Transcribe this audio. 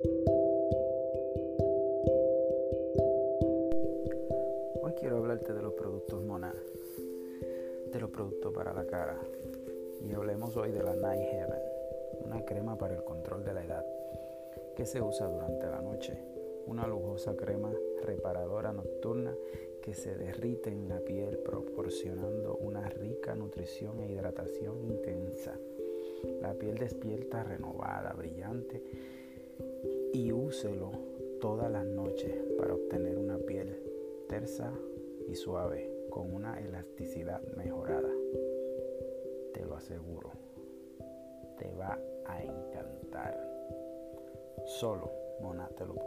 Hoy quiero hablarte de los productos Mona, de los productos para la cara. Y hablemos hoy de la Night Heaven, una crema para el control de la edad que se usa durante la noche. Una lujosa crema reparadora nocturna que se derrite en la piel proporcionando una rica nutrición e hidratación intensa. La piel despierta renovada, brillante úselo todas las noches para obtener una piel tersa y suave con una elasticidad mejorada. Te lo aseguro, te va a encantar. Solo Mona te lo puede